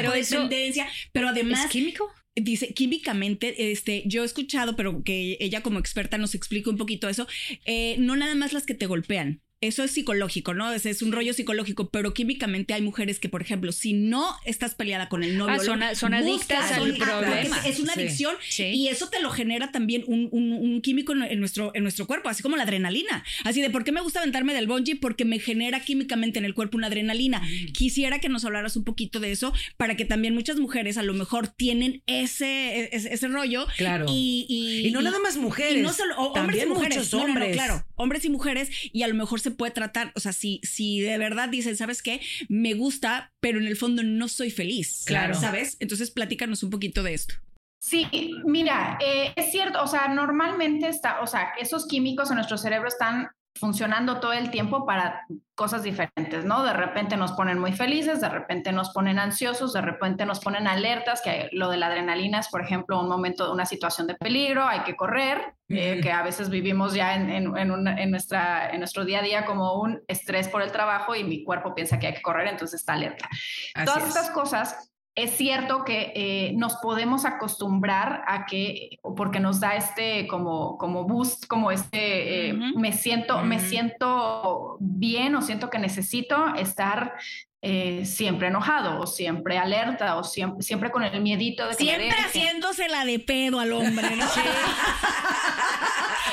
Pero eso- codependencia, pero además ¿Es químico? Dice, químicamente, este, yo he escuchado, pero que ella como experta nos explique un poquito eso, eh, no nada más las que te golpean. Eso es psicológico, ¿no? Es un rollo psicológico, pero químicamente hay mujeres que, por ejemplo, si no estás peleada con el novio, Ah, son- son adictas al problema. Es una adicción Sí. y eso te lo genera también un, un- un químico en, nuestro, en nuestro cuerpo, así como la adrenalina. Así de, ¿por qué me gusta aventarme del bungee? Porque me genera químicamente en el cuerpo una adrenalina. Mm. Quisiera que nos hablaras un poquito de eso para que también muchas mujeres a lo mejor tienen ese, ese, ese rollo. Claro. Y, y, Y no nada más mujeres, Y no solo o- hombres y también mujeres. muchos No, no, no, hombres. claro, hombres y mujeres. Y a lo mejor se puede tratar, o sea, si, si de verdad dicen, ¿sabes qué? Me gusta, pero en el fondo no soy feliz. Claro. ¿Sabes? Entonces platícanos un poquito de esto. Sí, mira, eh, es cierto, o sea, normalmente está, o sea, esos químicos en nuestro cerebro están funcionando todo el tiempo para cosas diferentes, ¿no? De repente nos ponen muy felices, de repente nos ponen ansiosos, de repente nos ponen alertas, que lo de la adrenalina es, por ejemplo, un momento, una situación de peligro, hay que correr, eh, que a veces vivimos ya en, en, en una- en nuestra, en nuestro día a día como un estrés por el trabajo y mi cuerpo piensa que hay que correr, entonces está alerta. Así Todas es. estas cosas, es cierto que eh, nos podemos acostumbrar a que, porque nos da este como, como boost, como este, eh, me siento, me siento bien o siento que necesito estar eh, siempre enojado o siempre alerta o siempre, siempre con el miedito de que Siempre haciéndose la de pedo al hombre, ¿no?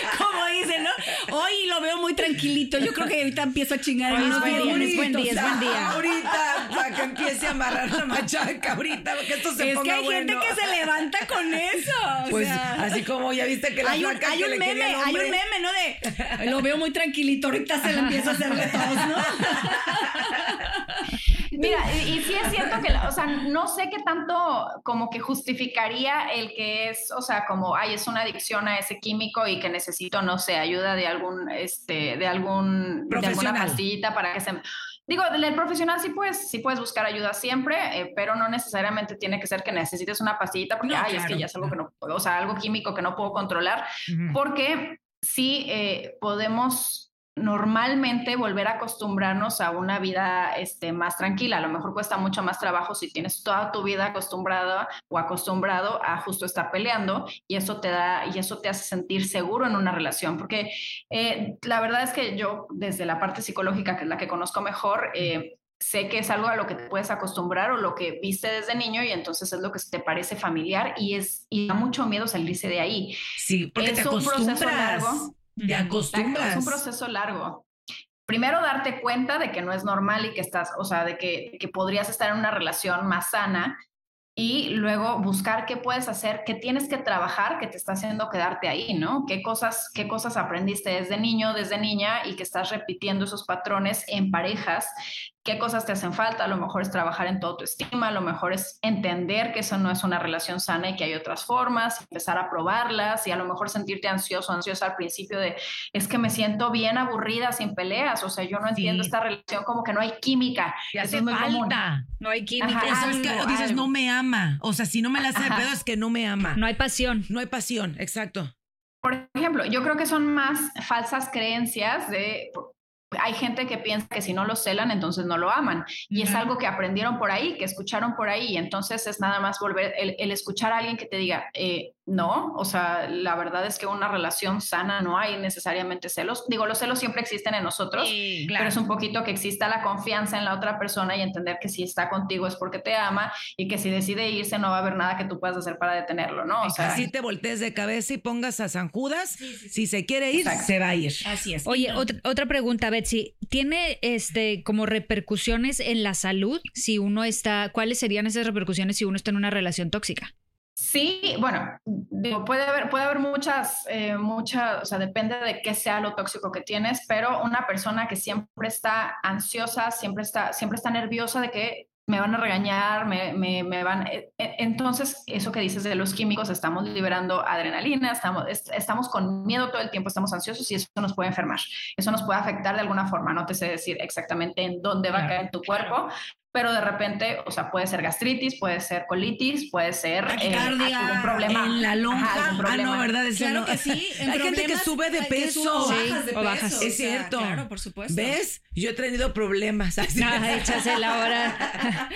Como dicen, ¿no? Hoy lo veo muy tranquilito. Yo creo que ahorita empiezo a chingar Hoy mis es buen día, es buen día, es buen día. Ahorita, para que empiece a amarrar la machaca, ahorita, que esto se Es que ponga hay gente bueno. que se levanta con eso. o Pues sea. así como ya viste que la hay un, hay un meme, hay un meme, ¿no? De lo veo muy tranquilito, ahorita se le empieza a hacer de todos, ¿no? Mira, y, y sí es cierto que, o sea, no sé qué tanto como que justificaría el que es, o sea, como, ay, es una adicción a ese químico y que necesito, no sé, ayuda de algún, este, de algún, de alguna pastillita para que se... Digo, el profesional sí puedes, sí puedes buscar ayuda siempre, eh, pero no necesariamente tiene que ser que necesites una pastillita porque, No, ay, es que ya es algo que no, o sea, algo químico que no puedo controlar porque sí eh, podemos normalmente volver a acostumbrarnos a una vida este, más tranquila. A lo mejor cuesta mucho más trabajo si tienes toda tu vida acostumbrada o acostumbrado a justo estar peleando y eso te da y eso te hace sentir seguro en una relación. Porque eh, la verdad es que yo desde la parte psicológica, que es la que conozco mejor, eh, sé que es algo a lo que te puedes acostumbrar o lo que viste desde niño y entonces es lo que te parece familiar y es y da mucho miedo salirse de ahí. Sí, porque te Es un proceso largo. Te acostumbras. Es un proceso largo. Primero darte cuenta de que no es normal y que estás, o sea, de que, que podrías estar en una relación más sana y luego buscar qué puedes hacer, qué tienes que trabajar que te está haciendo quedarte ahí, ¿no? ¿Qué cosas, qué cosas aprendiste desde niño, desde niña y que estás repitiendo esos patrones en parejas? ¿Qué cosas te hacen falta? A lo mejor es trabajar en tu autoestima, a lo mejor es entender que eso no es una relación sana y que hay otras formas, empezar a probarlas y a lo mejor sentirte ansioso, ansiosa al principio de, es que me siento bien aburrida sin peleas, o sea, yo no entiendo Sí. esta relación como que no hay química. Te Eso hace es muy común. falta. No hay química. Ajá, es que dices, algo. no me ama. O sea, si no me la hace de pedo es que no me ama. No hay pasión. No hay pasión, exacto. Por ejemplo, yo creo que son más falsas creencias de... Hay gente que piensa que si no lo celan, entonces no lo aman. Y es algo que aprendieron por ahí, que escucharon por ahí. Y entonces es nada más volver, el, el escuchar a alguien que te diga, eh, no, o sea, la verdad es que una relación sana no hay necesariamente celos. Digo, los celos siempre existen en nosotros, pero es un poquito que exista la confianza en la otra persona y entender que si está contigo es porque te ama y que si decide irse no va a haber nada que tú puedas hacer para detenerlo, ¿no? O sea, si te voltees de cabeza y pongas a San Judas, si se quiere ir, se va a ir. Así es. Oye, otra, otra pregunta, Betsy, ¿tiene este como repercusiones en la salud si uno está, cuáles serían esas repercusiones si uno está en una relación tóxica? Sí, bueno, puede haber, puede haber muchas, eh, muchas, o sea, depende de qué sea lo tóxico que tienes, pero una persona que siempre está ansiosa, siempre está, siempre está nerviosa de que me van a regañar, me, me, me van... Eh, eh, entonces, eso que dices de los químicos, estamos liberando adrenalina, estamos, estamos con miedo todo el tiempo, estamos ansiosos y eso nos puede enfermar. Eso nos puede afectar de alguna forma. No te sé decir exactamente en dónde va a caer tu cuerpo, pero de repente, o sea, puede ser gastritis, puede ser colitis, puede ser eh, algún problema en la lonja. Ah, no, ¿verdad? claro que sí. Hay gente que sube de peso. bajas de o bajas. peso. Es cierto. Claro, por supuesto. ¿Ves? Yo he tenido problemas. Así. No, échase la hora.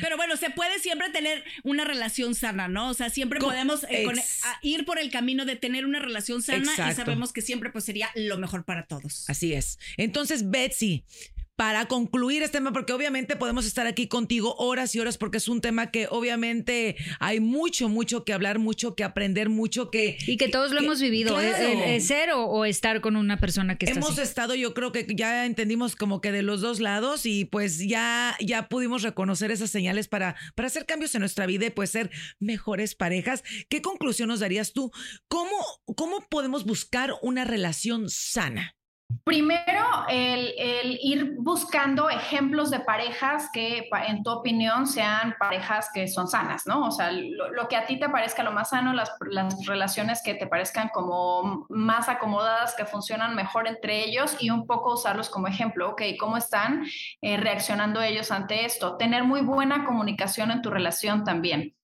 Pero bueno, se puede siempre tener una relación sana, ¿no? O sea, siempre Con- podemos eh, con- ex- a- ir por el camino de tener una relación sana y sabemos que siempre pues sería lo mejor para todos. Así es. Entonces, Betsy, para concluir este tema, porque obviamente podemos estar aquí contigo horas y horas, porque es un tema que obviamente hay mucho, mucho que hablar, mucho que aprender, mucho que... Y que todos lo hemos vivido, claro. el, el ser o, o estar con una persona que está Hemos así. estado, yo creo que ya entendimos como que de los dos lados y pues ya, ya pudimos reconocer esas señales para, para hacer cambios en nuestra vida y pues ser mejores parejas. ¿Qué conclusión nos darías tú? ¿Cómo, cómo podemos buscar una relación sana? Primero, el, ir buscando ejemplos de parejas que, en tu opinión, sean parejas que son sanas, ¿no? O sea, lo, que a ti te parezca lo más sano, las, las relaciones que te parezcan como más acomodadas, que funcionan mejor entre ellos y un poco usarlos como ejemplo. Ok, ¿cómo están eh, reaccionando ellos ante esto? Tener muy buena comunicación en tu relación también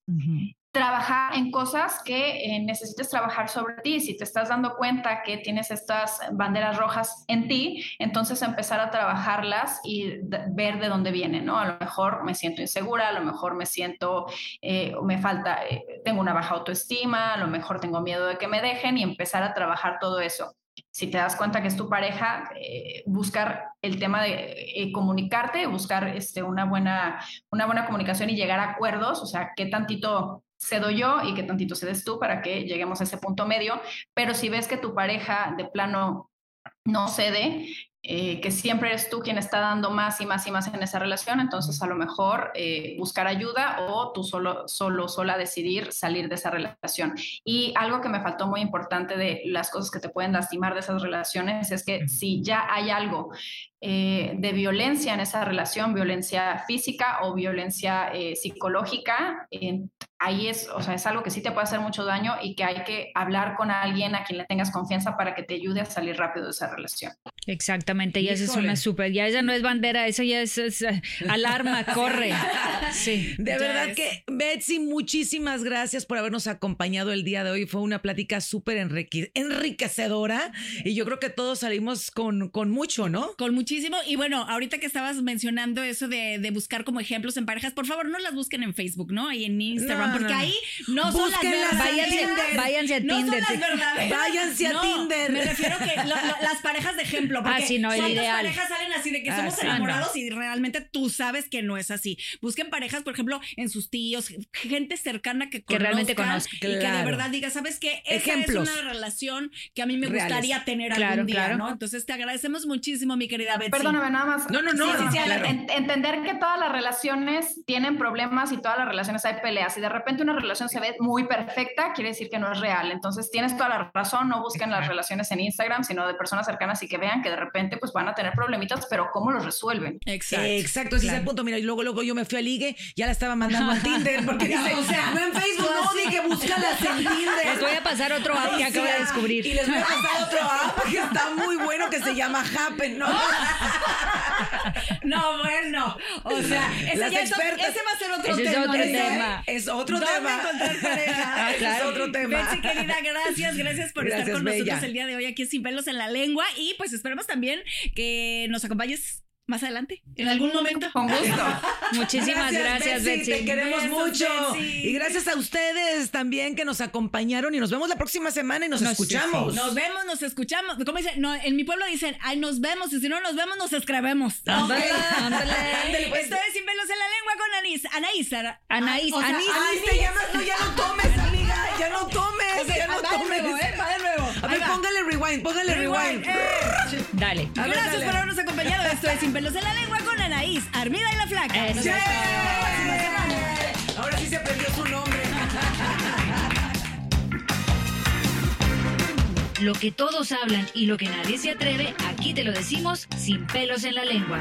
trabajar en cosas que eh, necesites trabajar sobre ti. Si te estás dando cuenta que tienes estas banderas rojas en ti, entonces empezar a trabajarlas y ver de dónde vienen, ¿no? A lo mejor me siento insegura, a lo mejor me siento, eh, me falta, eh, tengo una baja autoestima, a lo mejor tengo miedo de que me dejen y empezar a trabajar todo eso. Si te das cuenta que es tu pareja, eh, buscar el tema de comunicarte, buscar este, una, buena, una buena comunicación y llegar a acuerdos, o sea, qué tantito cedo yo y qué tantito cedes tú para que lleguemos a ese punto medio. Pero si ves que tu pareja de plano no cede, eh, que siempre eres tú quien está dando más y más y más en esa relación, entonces a lo mejor eh, buscar ayuda o tú solo, solo, sola decidir salir de esa relación. Y algo que me faltó muy importante de las cosas que te pueden lastimar de esas relaciones es que si ya hay algo eh, de violencia en esa relación, violencia física o violencia eh, psicológica, eh, ahí es, o sea, es algo que sí te puede hacer mucho daño y que hay que hablar con alguien a quien le tengas confianza para que te ayude a salir rápido de esa relación. Exactamente, ya esa es una súper, ya esa no es bandera, eso ya es, es, eh, alarma, corre. Sí. De verdad es. que, Betsy, muchísimas gracias por habernos acompañado el día de hoy. Fue una plática súper enrique- enriquecedora y yo creo que todos salimos con, con mucho, ¿no? Con muchísimo. Y bueno, ahorita que estabas mencionando eso de, de buscar como ejemplos en parejas, por favor no las busquen en Facebook, ¿no? Y en Instagram, No, porque no. ahí no son las verdaderas. Váyanse, váyanse a No son Tinder. las verdaderas. Váyanse a Tinder. Me refiero que lo- lo- las parejas de ejemplo. Porque Ah, sí, no, el ¿cuántas ideal. parejas salen así de que Ah, somos sí, enamorados y realmente tú sabes que no es así. Busquen parejas, por ejemplo, en sus tíos, gente cercana que, Que realmente conozcan. Y que de verdad diga, ¿sabes qué? Esa Ejemplos. es una relación que a mí me Reales. gustaría tener Claro, algún día, claro. ¿no? Entonces te agradecemos muchísimo, mi querida Betsy. Perdóname, nada más. No, no, no, Sí, sí, sí, claro. en- entender que todas las relaciones tienen problemas y todas las relaciones hay peleas. Si de repente una relación se ve muy perfecta, quiere decir que no es real. Entonces tienes toda la razón, no busquen las relaciones en Instagram, sino de personas cercanas y que vean que de repente pues van a tener problemitas, pero cómo los resuelven. Exacto. Exacto, ese es el punto. Mira, y luego, luego yo me fui a ligue, ya la estaba mandando a Tinder, porque dice, o sea, no en Facebook, no, dije, búscalas en Tinder. Les voy a pasar otro app que acabo de sea, descubrir. Y les voy a pasar otro app que está muy bueno que se llama Happen, ¿no? No, bueno. O sea, ese, ya es- expertas- ese va a ser otro es tema. otro ¿eh? tema. Es otro ¿Dónde tema. Ah, claro. Es otro tema. Betsy, querida, gracias, gracias por estar con nosotros el día de hoy aquí Sin Pelos en la Lengua y pues esperamos también que nos acompañes más adelante, en algún momento. Con gusto. Muchísimas gracias, Betsy. Te queremos Besos, mucho. Betsy. Y gracias a ustedes también que nos acompañaron. Y nos vemos la próxima semana y nos, Nos- escuchamos. Nos vemos, nos escuchamos. ¿Cómo dicen? No, en mi pueblo dicen, ay, nos vemos. Y si no nos vemos, nos escribemos. Ándale, ándale. Ándale, pues. Esto es Sin pelos en la lengua con Anís. Anaís. Anaís, Ah, Anís. Anís, te llamas- no, ya no tomes, Ya no tomes. Ya no de tomes. nuevo, ¿eh? Va de nuevo. A ver, póngale rewind, póngale rewind. Rewind, eh. Dale. A ver, Gracias dale. por habernos acompañado. Esto es Sin pelos en la lengua con Anaís, Armida y la Flaca. Eso. Semana. Ahora sí se aprendió su nombre. Lo que todos hablan y lo que nadie se atreve, aquí te lo decimos sin pelos en la lengua.